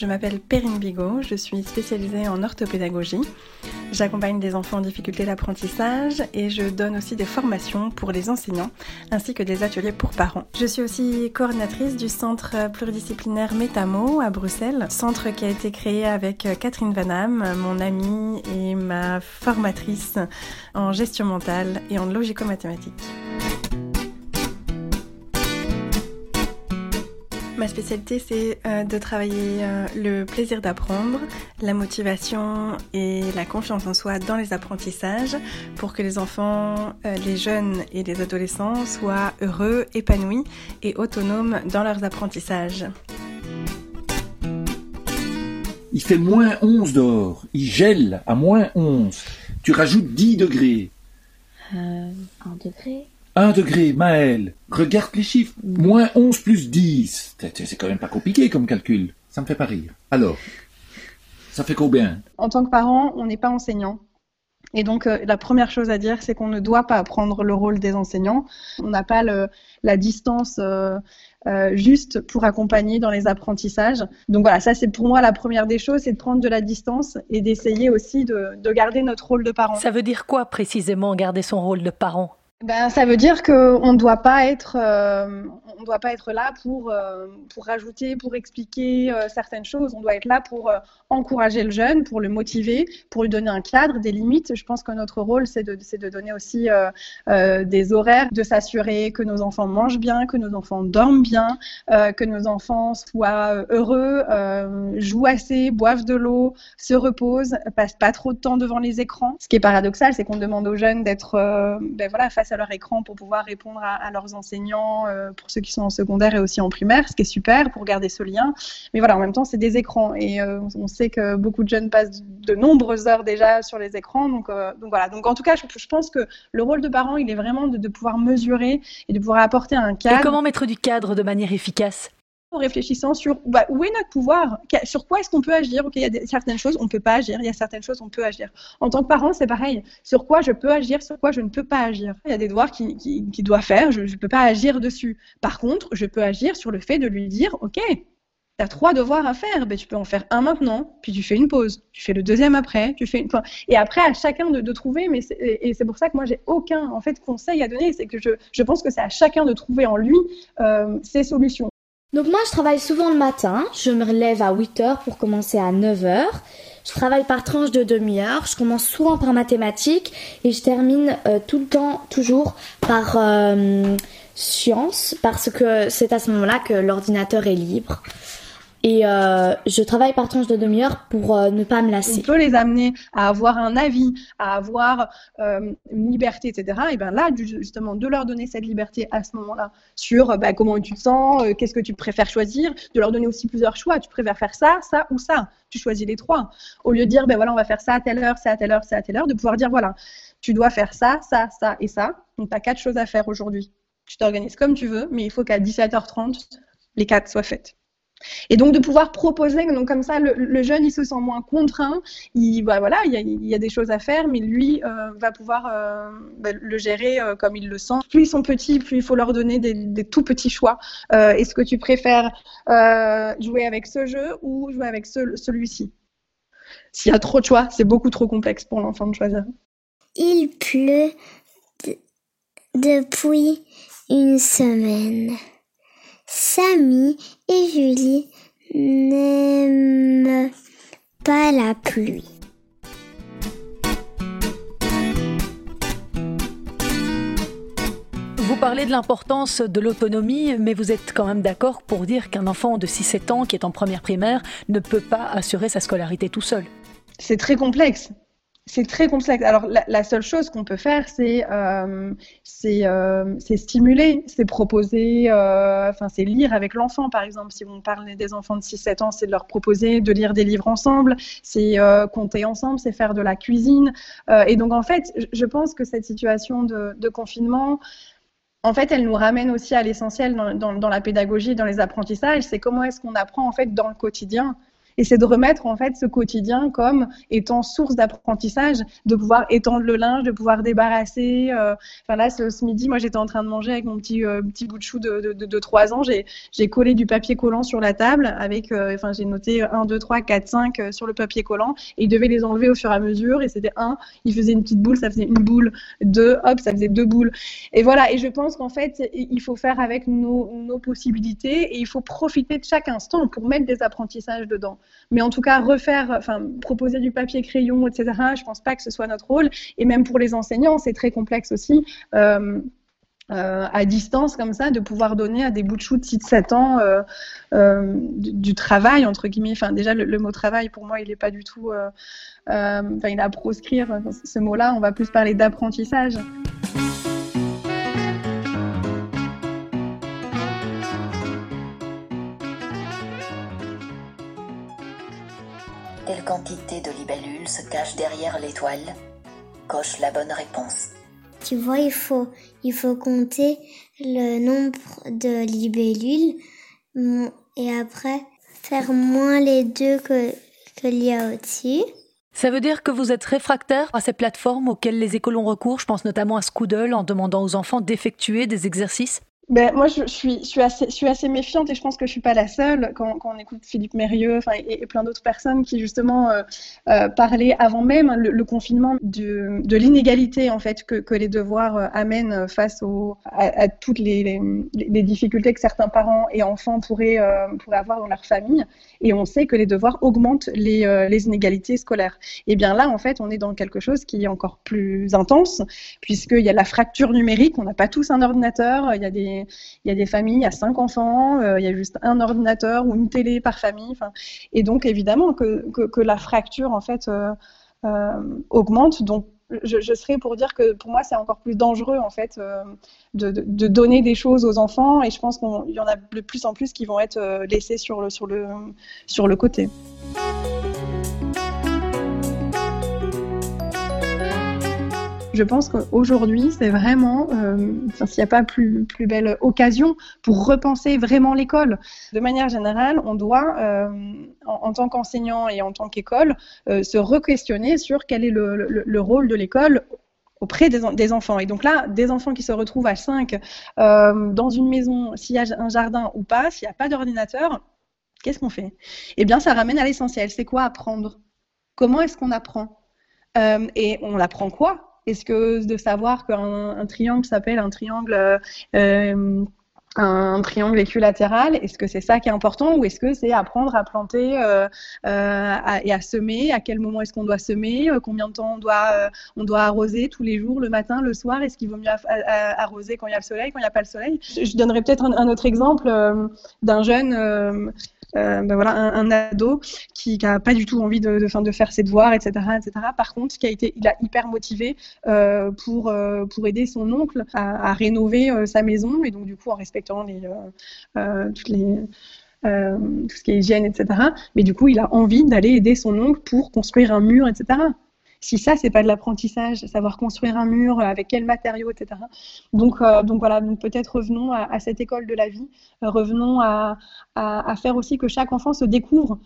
Je m'appelle Perrine Bigot, je suis spécialisée en orthopédagogie. J'accompagne des enfants en difficulté d'apprentissage et je donne aussi des formations pour les enseignants ainsi que des ateliers pour parents. Je suis aussi coordinatrice du centre pluridisciplinaire Métamo à Bruxelles, centre qui a été créé avec Catherine Vanham, mon amie et ma formatrice en gestion mentale et en logico-mathématiques. Ma spécialité, c'est euh, de travailler euh, le plaisir d'apprendre, la motivation et la confiance en soi dans les apprentissages pour que les enfants, euh, les jeunes et les adolescents soient heureux, épanouis et autonomes dans leurs apprentissages. Il fait moins 11 dehors, il gèle à moins 11. Tu rajoutes 10 degrés. Euh, un degré 1 degré, Maël. Regarde les chiffres. Moins 11 plus 10. C'est quand même pas compliqué comme calcul. Ça me fait pas rire. Alors, ça fait combien? En tant que parent, on n'est pas enseignant. Et donc, euh, la première chose à dire, c'est qu'on ne doit pas prendre le rôle des enseignants. On n'a pas le, la distance euh, euh, juste pour accompagner dans les apprentissages. Donc voilà, ça c'est pour moi la première des choses, c'est de prendre de la distance et d'essayer aussi de, de garder notre rôle de parent. Ça veut dire quoi précisément, garder son rôle de parent? Ben, ça veut dire qu'on ne doit pas être, euh, on doit pas être là pour euh, pour rajouter, pour expliquer euh, certaines choses. On doit être là pour encourager le jeune, pour le motiver, pour lui donner un cadre, des limites. Je pense que notre rôle, c'est de de donner aussi des horaires, de s'assurer que nos enfants mangent bien, que nos enfants dorment bien, que nos enfants soient heureux, jouent assez, boivent de l'eau, se reposent, passent pas trop de temps devant les écrans. Ce qui est paradoxal, c'est qu'on demande aux jeunes d'être, ben voilà, face à leur écran pour pouvoir répondre à, leurs enseignants, euh, pour ceux qui sont en secondaire et aussi en primaire, ce qui est super pour garder ce lien. Mais voilà, en même temps, c'est des écrans et euh, on sait que beaucoup de jeunes passent de nombreuses heures déjà sur les écrans. Donc, euh, donc voilà. Donc en tout cas, je, pense que le rôle de parent, il est vraiment de, de pouvoir mesurer et de pouvoir apporter un cadre. Et comment mettre du cadre de manière efficace? En réfléchissant sur bah, où est notre pouvoir, sur quoi est-ce qu'on peut agir? Il y a certaines choses on peut pas agir, il y a certaines choses on peut agir. En tant que parent, c'est pareil. Sur quoi je peux agir, sur quoi je ne peux pas agir? Il y a des devoirs qu'il qui, qui doit faire, je ne peux pas agir dessus. Par contre, je peux agir sur le fait de lui dire, ok, tu as trois devoirs à faire, ben, tu peux en faire un maintenant, puis tu fais une pause, tu fais le deuxième après, tu fais une... et après à chacun de, trouver, mais et c'est pour ça que moi j'ai aucun en fait conseil à donner, c'est que je, je pense que c'est à chacun de trouver en lui euh, ses solutions. Donc moi je travaille souvent le matin, je me relève à 8h pour commencer à 9h. Je travaille par tranche de demi-heure, je commence souvent par mathématiques et je termine euh, tout le temps toujours par euh, science parce que c'est à ce moment-là que l'ordinateur est libre. Et euh, je travaille par tranche de demi-heure pour euh, ne pas me lasser. On peut les amener à avoir un avis, à avoir euh, une liberté, etc. Et bien là, justement, de leur donner cette liberté à ce moment-là sur bah, comment tu te sens, qu'est-ce que tu préfères choisir, de leur donner aussi plusieurs choix. Tu préfères faire ça, ça ou ça. Tu choisis les trois. Au lieu de dire, ben voilà, on va faire ça à telle heure, ça à telle heure, ça à telle heure, de pouvoir dire, voilà, tu dois faire ça, ça, ça et ça. Donc, tu as quatre choses à faire aujourd'hui. Tu t'organises comme tu veux, mais il faut qu'à 17h30, les quatre soient faites. Et donc de pouvoir proposer, donc comme ça, le, jeune il se sent moins contraint. Il, bah, voilà, il y, a, des choses à faire, mais lui euh, va pouvoir euh, bah, le gérer euh, comme il le sent. Plus ils sont petits, plus il faut leur donner des, tout petits choix. Est-ce que tu préfères jouer avec ce jeu ou jouer avec ce, celui-ci? S'il y a trop de choix, c'est beaucoup trop complexe pour l'enfant de choisir. Il pleut depuis une semaine. Samy et Julie n'aiment pas la pluie. Vous parlez de l'importance de l'autonomie, mais vous êtes quand même d'accord pour dire qu'un enfant de 6-7 ans qui est en première primaire ne peut pas assurer sa scolarité tout seul. C'est très complexe c'est très complexe. Alors, la, seule chose qu'on peut faire, c'est euh, euh, stimuler, c'est proposer, euh, enfin, c'est lire avec l'enfant, par exemple. Si on parle des enfants de 6-7 ans, c'est de leur proposer de lire des livres ensemble, c'est compter ensemble, c'est faire de la cuisine. et donc, en fait, je pense que cette situation de, confinement, en fait, elle nous ramène aussi à l'essentiel dans, dans, la pédagogie, dans les apprentissages. C'est comment est-ce qu'on apprend, en fait, dans le quotidien Et c'est de remettre en fait ce quotidien comme étant source d'apprentissage, de pouvoir étendre le linge, de pouvoir débarrasser. Euh, enfin là, ce, midi, moi j'étais en train de manger avec mon petit euh, petit bout de chou de, de, de, 3 ans. J'ai collé du papier collant sur la table avec, euh, enfin j'ai noté 1, 2, 3, 4, 5 sur le papier collant et il devait les enlever au fur et à mesure. Et c'était un, il faisait une petite boule, ça faisait une boule. Deux, hop, ça faisait deux boules. Et voilà. Et je pense qu'en fait, il faut faire avec nos, nos possibilités et il faut profiter de chaque instant pour mettre des apprentissages dedans. Mais en tout cas, refaire, enfin, proposer du papier crayon, etc., je pense pas que ce soit notre rôle. Et même pour les enseignants, c'est très complexe aussi. Euh, euh, à distance comme ça, de pouvoir donner à des bouts de chou de 6-7 ans euh, du, travail, entre guillemets. Enfin, déjà, le, mot travail, pour moi, il n'est pas du tout... Enfin, il est à proscrire, ce mot-là. On va plus parler d'apprentissage. Quantité de libellules se cache derrière l'étoile Coche la bonne réponse. Tu vois, il faut, il faut compter le nombre de libellules et après faire moins les deux que qu'il y a au-dessus. Ça veut dire que vous êtes réfractaire à ces plateformes auxquelles les écoles ont recours, je pense notamment à Scoodle, en demandant aux enfants d'effectuer des exercices ben, moi, je, suis, assez, méfiante et je pense que je suis pas la seule quand, on écoute Philippe Mérieux et, et, plein d'autres personnes qui justement euh, euh, parlaient avant même le, confinement de, l'inégalité en fait que, les devoirs euh, amènent face à, toutes les, difficultés que certains parents et enfants pourraient, avoir dans leur famille. Et on sait que les devoirs augmentent les, les inégalités scolaires. Et bien là, en fait, on est dans quelque chose qui est encore plus intense puisqu'il y a la fracture numérique. On n'a pas tous un ordinateur. Il y a des il y a des familles, a cinq enfants, euh, il y a juste un ordinateur ou une télé par famille. Et donc, évidemment, que, que, la fracture, en fait, euh, euh, augmente. Donc, je, serais pour dire que pour moi, c'est encore plus dangereux, en fait, de, de, donner des choses aux enfants. Et je pense qu'il y en a de plus en plus qui vont être laissés sur le, sur le, sur le côté. Je pense qu'aujourd'hui, c'est vraiment, euh, s'il n'y a pas plus, belle occasion pour repenser vraiment l'école. De manière générale, on doit, euh, en, tant qu'enseignant et en tant qu'école, euh, se re-questionner sur quel est le, le, rôle de l'école auprès des, enfants. Et donc là, des enfants qui se retrouvent à 5 euh, dans une maison, s'il y a un jardin ou pas, s'il n'y a pas d'ordinateur, qu'est-ce qu'on fait? Eh bien, ça ramène à l'essentiel. C'est quoi apprendre? Comment est-ce qu'on apprend? Et on apprend quoi? Est-ce que de savoir qu'un triangle s'appelle un triangle euh, euh, un triangle équilatéral, est-ce que c'est ça qui est important ou est-ce que c'est apprendre à planter euh, et à semer À quel moment est-ce qu'on doit semer Combien de temps on doit, on doit arroser tous les jours, le matin, le soir Est-ce qu'il vaut mieux arroser quand il y a le soleil, quand il n'y a pas le soleil? Je donnerai peut-être un, autre exemple d'un jeune euh, ben voilà, un, ado qui n'a pas du tout envie de, faire ses devoirs, etc., etc. Par contre, qui a été, il a hyper motivé euh, pour euh, pour aider son oncle à, rénover sa maison et donc du coup en respectant les tout ce qui est hygiène, etc. Mais du coup, il a envie d'aller aider son oncle pour construire un mur, etc si ça c'est pas de l'apprentissage, savoir construire un mur euh, avec quels matériaux, etc. Donc euh, donc voilà, peut-être revenons à, cette école de la vie, euh, revenons à, à, faire aussi que chaque enfant se découvre.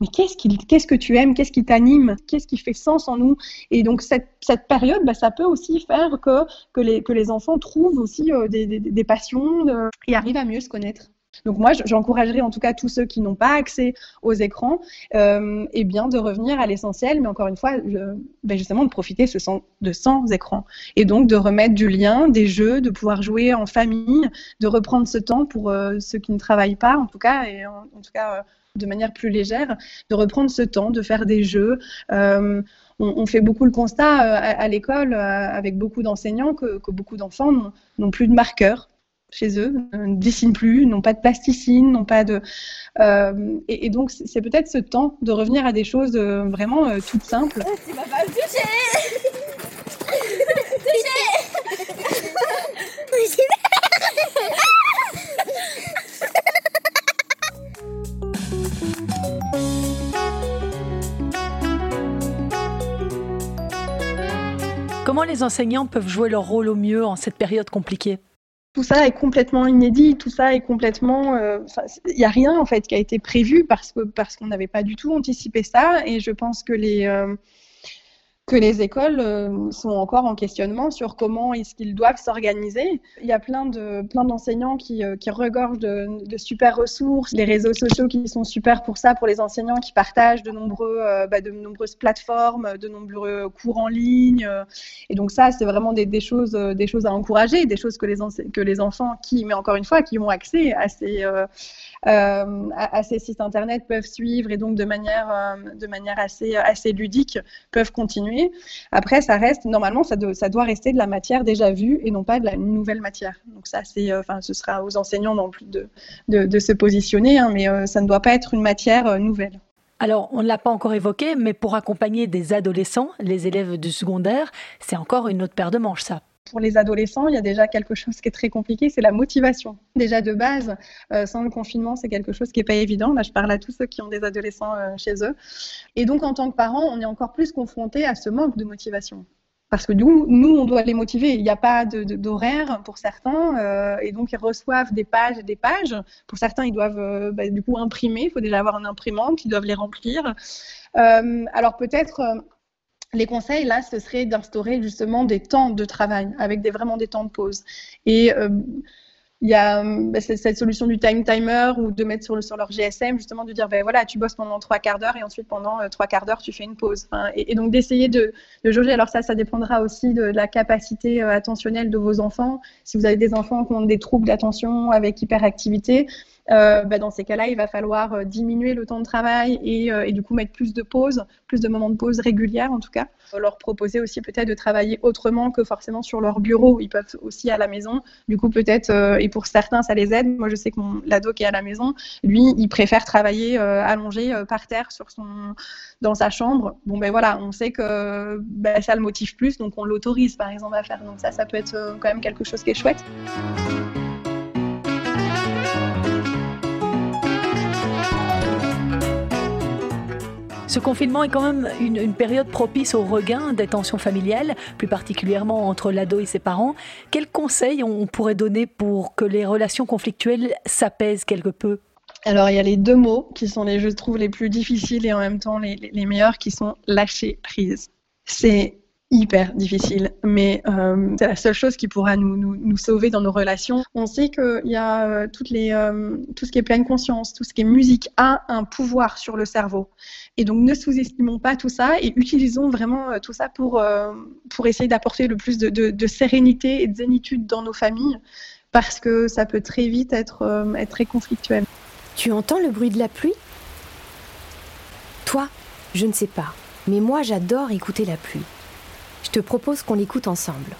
Mais qu'est-ce, qu'est-ce que tu aimes Qu'est-ce qui t'anime Qu'est-ce qui fait sens en nous? Et donc cette, cette période, bah, ça peut aussi faire que, que, les, que les enfants trouvent aussi des, des, passions et arrivent à mieux se connaître. Donc moi, j'encouragerais en tout cas tous ceux qui n'ont pas accès aux écrans, euh, eh bien de revenir à l'essentiel, mais encore une fois, ben justement de profiter de sans écran et donc de remettre du lien, des jeux, de pouvoir jouer en famille, de reprendre ce temps pour euh, ceux qui ne travaillent pas, en tout cas, et en, tout cas euh, de manière plus légère, de reprendre ce temps, de faire des jeux. On, fait beaucoup le constat à, l'école, avec beaucoup d'enseignants, que beaucoup d'enfants n'ont plus de marqueurs chez eux, ne dessinent plus, n'ont pas de plasticine, n'ont pas de. Euh, et, donc, c'est peut-être ce temps de revenir à des choses euh, vraiment euh, toutes simples. Comment les enseignants peuvent jouer leur rôle au mieux en cette période compliquée? Tout ça est complètement inédit, tout ça est complètement. Il euh, n'y a rien en fait qui a été prévu parce que parce qu'on n'avait pas du tout anticipé ça. Et je pense que les euh, que les écoles euh, sont encore en questionnement sur comment est-ce qu'ils doivent s'organiser. Il y a plein de plein d'enseignants qui, euh, qui regorgent de, de, super ressources, les réseaux sociaux qui sont super pour ça, pour les enseignants qui partagent de nombreux euh, bah, de nombreuses plateformes, de nombreux cours en ligne. et donc ça, c'est vraiment des, des, choses des choses à encourager, des choses que les que les enfants qui, mais encore une fois, qui ont accès à ces à, ces sites internet peuvent suivre et donc de manière, de manière assez, assez ludique peuvent continuer. Après, ça reste, normalement, ça, doit rester de la matière déjà vue et non pas de la nouvelle matière. Donc ça, c'est, euh, ce sera aux enseignants non plus de, se positionner, hein, mais ça ne doit pas être une matière nouvelle. Alors, on ne l'a pas encore évoqué, mais pour accompagner des adolescents, les élèves du secondaire, c'est encore une autre paire de manches, ça pour les adolescents, il y a déjà quelque chose qui est très compliqué, c'est la motivation. Déjà de base, euh, sans le confinement, c'est quelque chose qui n'est pas évident. Là, je parle à tous ceux qui ont des adolescents euh, chez eux. Et donc, en tant que parents, on est encore plus confronté à ce manque de motivation. Parce que nous, nous, on doit les motiver. Il n'y a pas d'horaire pour certains, euh, et donc ils reçoivent des pages et des pages. Pour certains, ils doivent bah, du coup imprimer. Il faut déjà avoir un imprimante, ils doivent les remplir. alors peut-être les conseils, là, ce serait d'instaurer justement des temps de travail avec vraiment des temps de pause. Et euh, il y a bah, cette solution du time timer ou de mettre sur, le, sur leur GSM, justement, de dire, ben voilà, tu bosses pendant trois quarts d'heure et ensuite pendant euh, trois quarts d'heure, tu fais une pause. et, donc d'essayer de, jauger. Alors ça, ça dépendra aussi de, la capacité euh, attentionnelle de vos enfants. Si vous avez des enfants qui ont des troubles d'attention avec hyperactivité, euh, bah, dans ces cas-là, il va falloir euh, diminuer le temps de travail et, euh, et, du coup mettre plus de pauses, plus de moments de pause régulières en tout cas. Leur proposer aussi peut-être de travailler autrement que forcément sur leur bureau. Ils peuvent aussi à la maison. Du coup peut-être, et pour certains ça les aide. Moi je sais que mon l'ado qui est à la maison, lui, il préfère travailler allongé par terre sur son dans sa chambre. Bon ben voilà, on sait que ben, ça le motive plus, donc on l'autorise par exemple à faire. Donc ça, ça peut être quand même quelque chose qui est chouette. Ce confinement est quand même une, période propice au regain des tensions familiales, plus particulièrement entre l'ado et ses parents. Quels conseils on pourrait donner pour que les relations conflictuelles s'apaisent quelque peu? Alors, il y a les deux mots qui sont les, je trouve, les plus difficiles et en même temps les, les meilleurs, qui sont lâcher prise. C'est hyper difficile, mais euh, c'est la seule chose qui pourra nous, nous, sauver dans nos relations. On sait qu'il y a euh, toutes les, euh, tout ce qui est pleine conscience, tout ce qui est musique a un pouvoir sur le cerveau. Et donc ne sous-estimons pas tout ça et utilisons vraiment tout ça pour, pour essayer d'apporter le plus de, sérénité et de zénitude dans nos familles, parce que ça peut très vite être, être très conflictuel. Tu entends le bruit de la pluie? Toi, je ne sais pas, mais moi j'adore écouter la pluie. Je te propose qu'on l'écoute ensemble.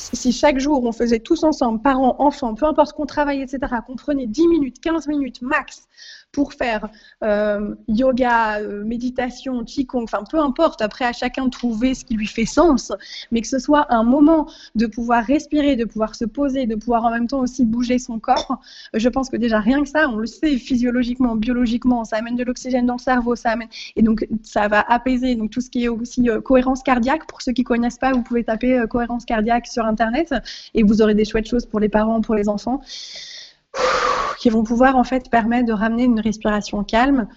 Si chaque jour on faisait tous ensemble, parents, enfants, peu importe qu'on travaille, etc., qu'on prenait 10 minutes, 15 minutes max pour faire euh, yoga, euh, méditation, qigong, enfin peu importe, après à chacun de trouver ce qui lui fait sens, mais que ce soit un moment de pouvoir respirer, de pouvoir se poser, de pouvoir en même temps aussi bouger son corps, je pense que déjà rien que ça, on le sait physiologiquement, biologiquement, ça amène de l'oxygène dans le cerveau, ça amène, et donc ça va apaiser donc tout ce qui est aussi euh, cohérence cardiaque. Pour ceux qui connaissent pas, vous pouvez taper cohérence cardiaque sur internet et vous aurez des chouettes choses pour les parents, pour les enfants qui vont pouvoir en fait permettre de ramener une respiration calme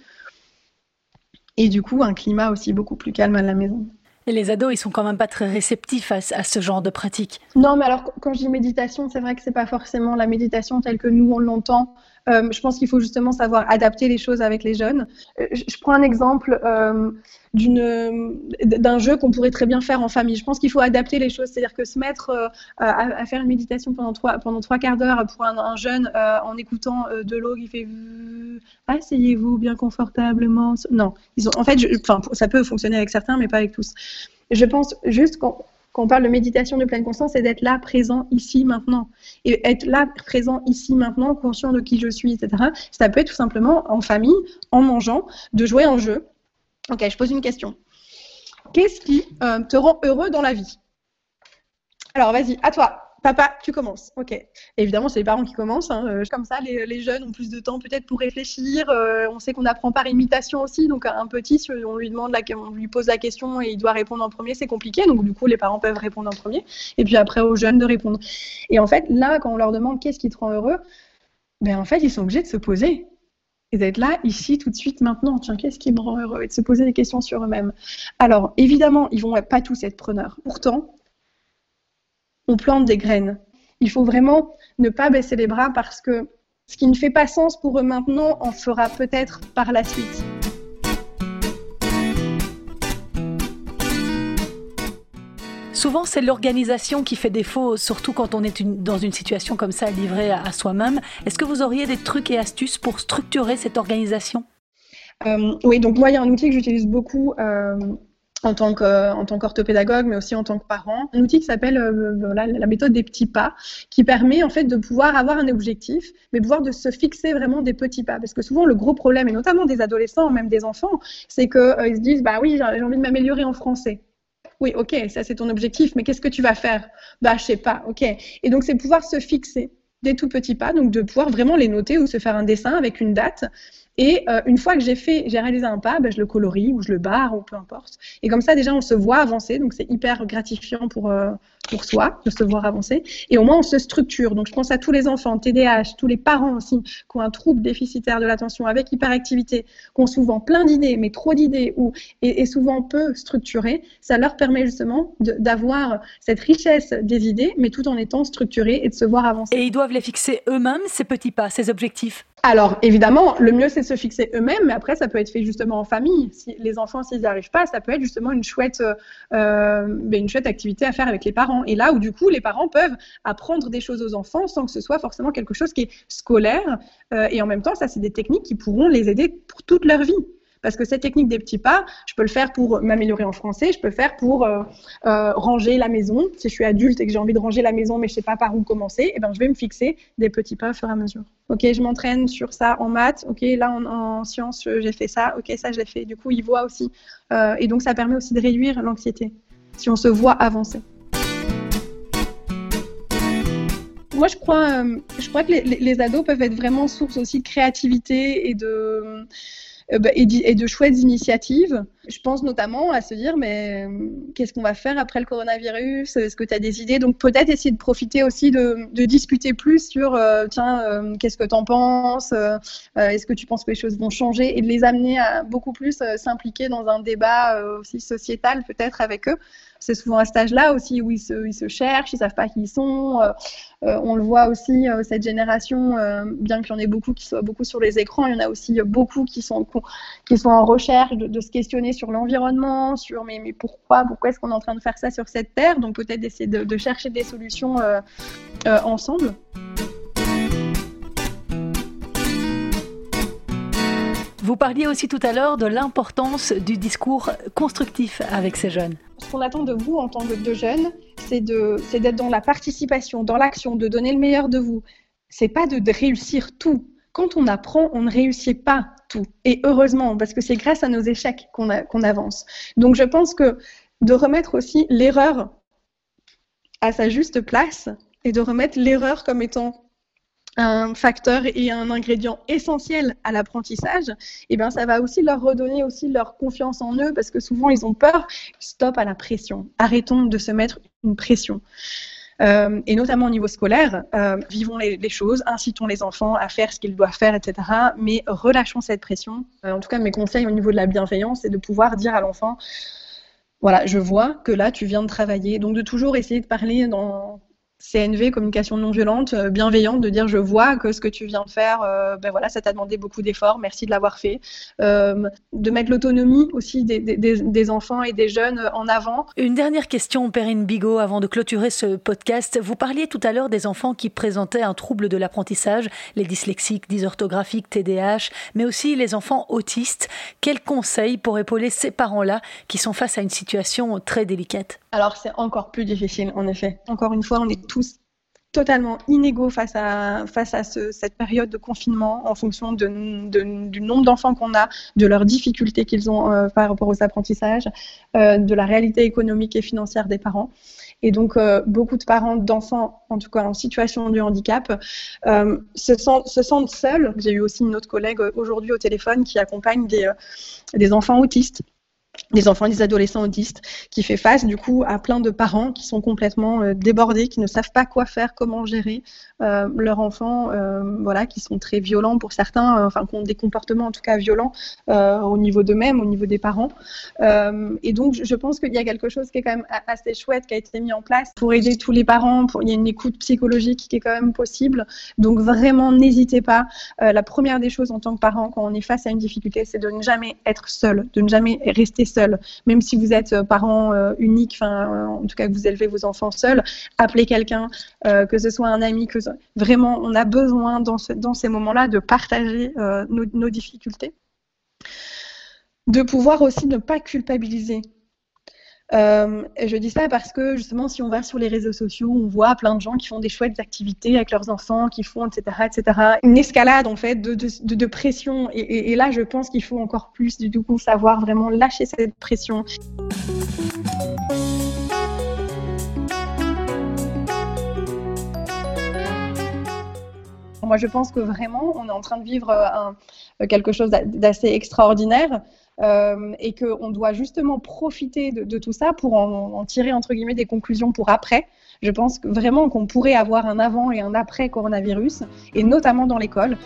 et du coup un climat aussi beaucoup plus calme à la maison. Et les ados, ils sont quand même pas très réceptifs à, ce genre de pratique. Non, mais alors quand je dis méditation, c'est vrai que c'est pas forcément la méditation telle que nous on l'entend. Euh, je pense qu'il faut justement savoir adapter les choses avec les jeunes. Euh, je, prends un exemple euh, d'un jeu qu'on pourrait très bien faire en famille. Je pense qu'il faut adapter les choses, c'est-à-dire que se mettre à, faire une méditation pendant trois, pendant trois quarts d'heure pour un, jeune en écoutant de l'eau qui fait asseyez-vous bien confortablement. Non, ils ont, en fait, ça peut fonctionner avec certains, mais pas avec tous. Je pense juste qu'on quand on parle de méditation de pleine conscience, c'est d'être là, présent, ici, maintenant. Et être là, présent, ici, maintenant, conscient de qui je suis, etc. Ça peut être tout simplement en famille, en mangeant, de jouer un jeu. Ok, je pose une question. Qu'est-ce qui euh, te rend heureux dans la vie? Alors, vas-y, à toi. Papa, tu commences. Ok. Évidemment, c'est les parents qui commencent. Hein. Euh, comme ça, les, jeunes ont plus de temps peut-être pour réfléchir. Euh, on sait qu'on apprend par imitation aussi. Donc, un petit, si on lui demande, la, on lui pose la question et il doit répondre en premier, c'est compliqué. Donc, du coup, les parents peuvent répondre en premier. Et puis après, aux jeunes de répondre. Et en fait, là, quand on leur demande qu'est-ce qui te rend heureux, ben en fait, ils sont obligés de se poser et d'être là, ici, tout de suite, maintenant. Tiens, qu'est-ce qui me rend heureux? Et de se poser des questions sur eux-mêmes. Alors, évidemment, ils vont pas tous être preneurs. Pourtant, on plante des graines. Il faut vraiment ne pas baisser les bras parce que ce qui ne fait pas sens pour eux maintenant en fera peut-être par la suite. Souvent, c'est l'organisation qui fait défaut, surtout quand on est dans une situation comme ça, livrée à, soi-même. Est-ce que vous auriez des trucs et astuces pour structurer cette organisation? Euh, Oui, donc moi, il y a un outil que j'utilise beaucoup. Euh, en tant qu'orthopédagogue, mais aussi en tant que parent, un outil qui s'appelle euh, la, méthode des petits pas, qui permet en fait de pouvoir avoir un objectif, mais pouvoir de se fixer vraiment des petits pas. Parce que souvent le gros problème, et notamment des adolescents, même des enfants, c'est qu'ils euh, se disent bah oui j'ai envie de m'améliorer en français. Oui, ok, ça c'est ton objectif, mais qu'est-ce que tu vas faire? Bah je sais pas, ok. Et donc c'est pouvoir se fixer des tout petits pas, donc de pouvoir vraiment les noter ou se faire un dessin avec une date et euh, une fois que j'ai fait, j'ai réalisé un pas, ben, je le colorie ou je le barre ou peu importe. Et comme ça, déjà, on se voit avancer. Donc, c'est hyper gratifiant pour, euh, pour soi de se voir avancer. Et au moins, on se structure. Donc, je pense à tous les enfants, TDAH, tous les parents aussi, qui ont un trouble déficitaire de l'attention avec hyperactivité, qui ont souvent plein d'idées, mais trop d'idées, ou, et, et, souvent peu structurées. Ça leur permet justement d'avoir cette richesse des idées, mais tout en étant structurés et de se voir avancer. Et ils doivent les fixer eux-mêmes, ces petits pas, ces objectifs? Alors, évidemment, le mieux, c'est de se fixer eux-mêmes, mais après, ça peut être fait justement en famille. Si les enfants, s'ils n'y arrivent pas, ça peut être justement une chouette, euh, ben, une chouette activité à faire avec les parents. Et là où, du coup, les parents peuvent apprendre des choses aux enfants sans que ce soit forcément quelque chose qui est scolaire. Euh, et en même temps, ça, c'est des techniques qui pourront les aider pour toute leur vie. Parce que cette technique des petits pas, je peux le faire pour m'améliorer en français, je peux le faire pour euh, euh, ranger la maison. Si je suis adulte et que j'ai envie de ranger la maison, mais je sais pas par où commencer, eh ben, je vais me fixer des petits pas au fur et à mesure. Ok, je m'entraîne sur ça en maths. Ok, là en, en sciences, j'ai fait ça. Ok, ça je l'ai fait. Du coup, il voit aussi. Euh, et donc, ça permet aussi de réduire l'anxiété si on se voit avancer. Moi, je crois, je crois que les, les, ados peuvent être vraiment source aussi de créativité et de, et, de chouettes initiatives. Je pense notamment à se dire, mais euh, qu'est-ce qu'on va faire après le coronavirus? Est-ce que tu as des idées? Donc peut-être essayer de profiter aussi de, discuter plus sur, euh, tiens, qu'est-ce que tu en penses Est-ce que tu penses que les choses vont changer? Et de les amener à beaucoup plus s'impliquer dans un débat aussi sociétal peut-être avec eux c'est souvent à cet âge-là aussi où ils se, cherchent, ils savent pas qui ils sont. Euh, euh, on le voit aussi, euh, cette génération, bien qu'il y en ait beaucoup qui soient beaucoup sur les écrans, il y en a aussi beaucoup qui sont, qui sont en recherche de, se questionner sur l'environnement, sur mais, mais pourquoi, pourquoi est-ce qu'on est en train de faire ça sur cette terre? Donc peut-être d'essayer de, de, chercher des solutions ensemble. Vous parliez aussi tout à l'heure de l'importance du discours constructif avec ces jeunes. Ce qu'on attend de vous en tant que jeunes, c'est d'être dans la participation, dans l'action, de donner le meilleur de vous. C'est pas de, réussir tout. Quand on apprend, on ne réussit pas tout. Et heureusement, parce que c'est grâce à nos échecs qu'on avance. Donc je pense que de remettre aussi l'erreur à sa juste place et de remettre l'erreur comme étant un facteur et un ingrédient essentiel à l'apprentissage, eh bien ça va aussi leur redonner aussi leur confiance en eux parce que souvent ils ont peur. Stop à la pression. Arrêtons de se mettre une pression. Euh, et notamment au niveau scolaire, euh, vivons les, choses, incitons les enfants à faire ce qu'ils doivent faire, etc. Mais relâchons cette pression. Euh, en tout cas, mes conseils au niveau de la bienveillance, c'est de pouvoir dire à l'enfant, voilà, je vois que là, tu viens de travailler. Donc de toujours essayer de parler dans CNV, communication non violente, euh, bienveillante, de dire je vois que ce que tu viens de faire, euh, ben voilà, ça t'a demandé beaucoup d'efforts, merci de l'avoir fait. Euh, de mettre l'autonomie aussi des, des, des, enfants et des jeunes en avant. Une dernière question, Perrine Bigot, avant de clôturer ce podcast. Vous parliez tout à l'heure des enfants qui présentaient un trouble de l'apprentissage, les dyslexiques, dysorthographiques, TDAH, mais aussi les enfants autistes. Quels conseils pour épauler ces parents-là qui sont face à une situation très délicate? Alors c'est encore plus difficile, en effet. Encore une fois, on est tous totalement inégaux face à, face à cette période de confinement en fonction du nombre d'enfants qu'on a, de leurs difficultés qu'ils ont euh, par rapport aux apprentissages, euh, de la réalité économique et financière des parents. Et donc, beaucoup de parents d'enfants, en tout cas en situation de handicap, se, sentent, se sentent seuls. J'ai eu aussi une autre collègue aujourd'hui au téléphone qui accompagne des, des enfants autistes des enfants des adolescents autistes, qui fait face du coup à plein de parents qui sont complètement euh, débordés, qui ne savent pas quoi faire, comment gérer euh, leurs enfants, euh, voilà, qui sont très violents pour certains, enfin qui ont des comportements en tout cas violents au niveau d'eux-mêmes, au niveau des parents. et donc je pense qu'il y a quelque chose qui est quand même assez chouette qui a été mis en place pour aider tous les parents. Il y a une écoute psychologique qui est quand même possible. Donc vraiment n'hésitez pas. la première des choses en tant que parent quand on est face à une difficulté, c'est de ne jamais être seul, de ne jamais rester seul, même si vous êtes euh, parent euh, unique, euh, en tout cas que vous élevez vos enfants seuls, appelez quelqu'un, que ce soit un ami, que vraiment, on a besoin dans ces moments-là de partager nos, difficultés, de pouvoir aussi ne pas culpabiliser. Euh, je dis ça parce que justement, si on va sur les réseaux sociaux, on voit plein de gens qui font des chouettes activités avec leurs enfants, qui font, etc., etc. Une escalade en fait de, pression. Et, là, je pense qu'il faut encore plus du coup savoir vraiment lâcher cette pression. Moi, je pense que vraiment, on est en train de vivre un, quelque chose d'assez extraordinaire. Euh, et qu'on doit justement profiter de, tout ça pour en, tirer entre guillemets des conclusions pour après. Je pense vraiment qu'on pourrait avoir un avant et un après coronavirus, et notamment dans l'école.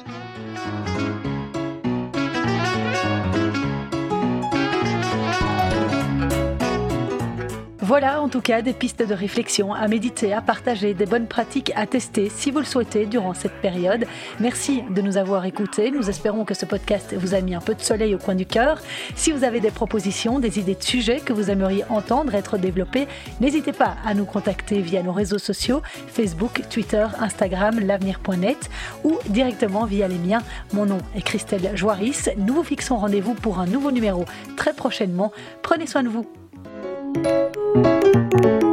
Voilà en tout cas des pistes de réflexion à méditer, à partager, des bonnes pratiques à tester si vous le souhaitez durant cette période. Merci de nous avoir écoutés. Nous espérons que ce podcast vous a mis un peu de soleil au coin du cœur. Si vous avez des propositions, des idées de sujets que vous aimeriez entendre être développés, n'hésitez pas à nous contacter via nos réseaux sociaux Facebook, Twitter, Instagram, l'avenir.net ou directement via les miens. Mon nom est Christelle Joaris. Nous vous fixons rendez-vous pour un nouveau numéro très prochainement. Prenez soin de vous. Música